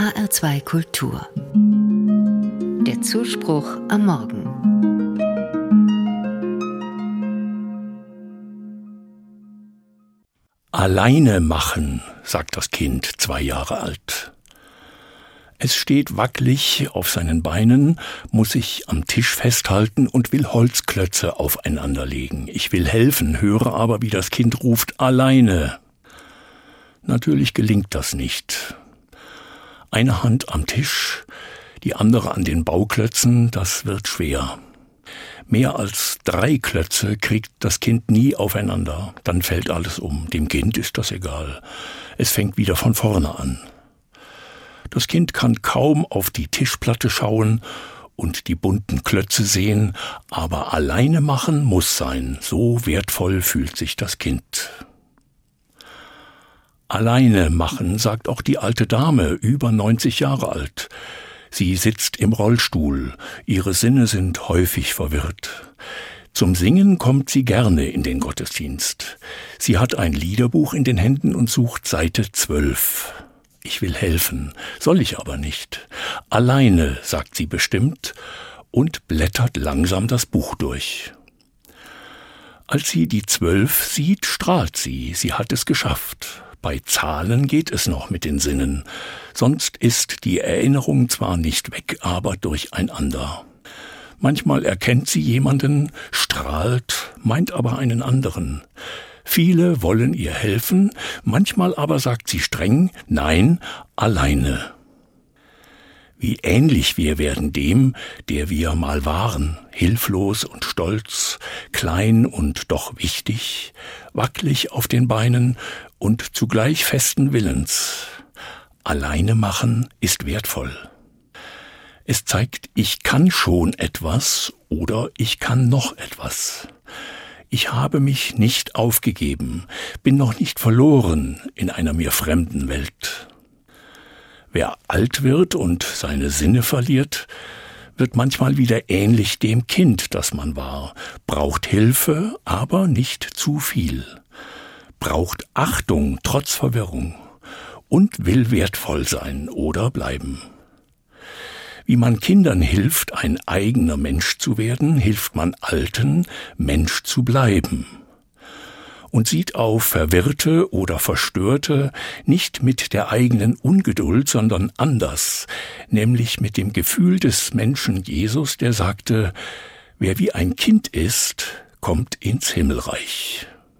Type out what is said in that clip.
HR2 Kultur. Der Zuspruch am Morgen. Alleine machen, sagt das Kind, zwei Jahre alt. Es steht wackelig auf seinen Beinen, muss sich am Tisch festhalten und will Holzklötze aufeinanderlegen. Ich will helfen, höre aber, wie das Kind ruft, alleine. Natürlich gelingt das nicht. Eine Hand am Tisch, die andere an den Bauklötzen, das wird schwer. Mehr als drei Klötze kriegt das Kind nie aufeinander, dann fällt alles um. Dem Kind ist das egal. Es fängt wieder von vorne an. Das Kind kann kaum auf die Tischplatte schauen und die bunten Klötze sehen, aber alleine machen muss sein, so wertvoll fühlt sich das Kind. Alleine machen, sagt auch die alte Dame, über 90 Jahre alt. Sie sitzt im Rollstuhl, ihre Sinne sind häufig verwirrt. Zum Singen kommt sie gerne in den Gottesdienst. Sie hat ein Liederbuch in den Händen und sucht Seite 12. Ich will helfen, soll ich aber nicht. Alleine, sagt sie bestimmt und blättert langsam das Buch durch. Als sie die Zwölf sieht, strahlt sie, sie hat es geschafft. Bei Zahlen geht es noch mit den Sinnen, sonst ist die Erinnerung zwar nicht weg, aber durcheinander. Manchmal erkennt sie jemanden, strahlt, meint aber einen anderen. Viele wollen ihr helfen, manchmal aber sagt sie streng Nein, alleine. Wie ähnlich wir werden dem, der wir mal waren, hilflos und stolz, klein und doch wichtig, wacklig auf den Beinen und zugleich festen Willens. Alleine machen ist wertvoll. Es zeigt, ich kann schon etwas oder ich kann noch etwas. Ich habe mich nicht aufgegeben, bin noch nicht verloren in einer mir fremden Welt. Wer alt wird und seine Sinne verliert, wird manchmal wieder ähnlich dem Kind, das man war, braucht Hilfe, aber nicht zu viel, braucht Achtung trotz Verwirrung und will wertvoll sein oder bleiben. Wie man Kindern hilft, ein eigener Mensch zu werden, hilft man Alten, Mensch zu bleiben. Und sieht auf Verwirrte oder Verstörte nicht mit der eigenen Ungeduld, sondern anders, nämlich mit dem Gefühl des Menschen Jesus, der sagte, wer wie ein Kind ist, kommt ins Himmelreich.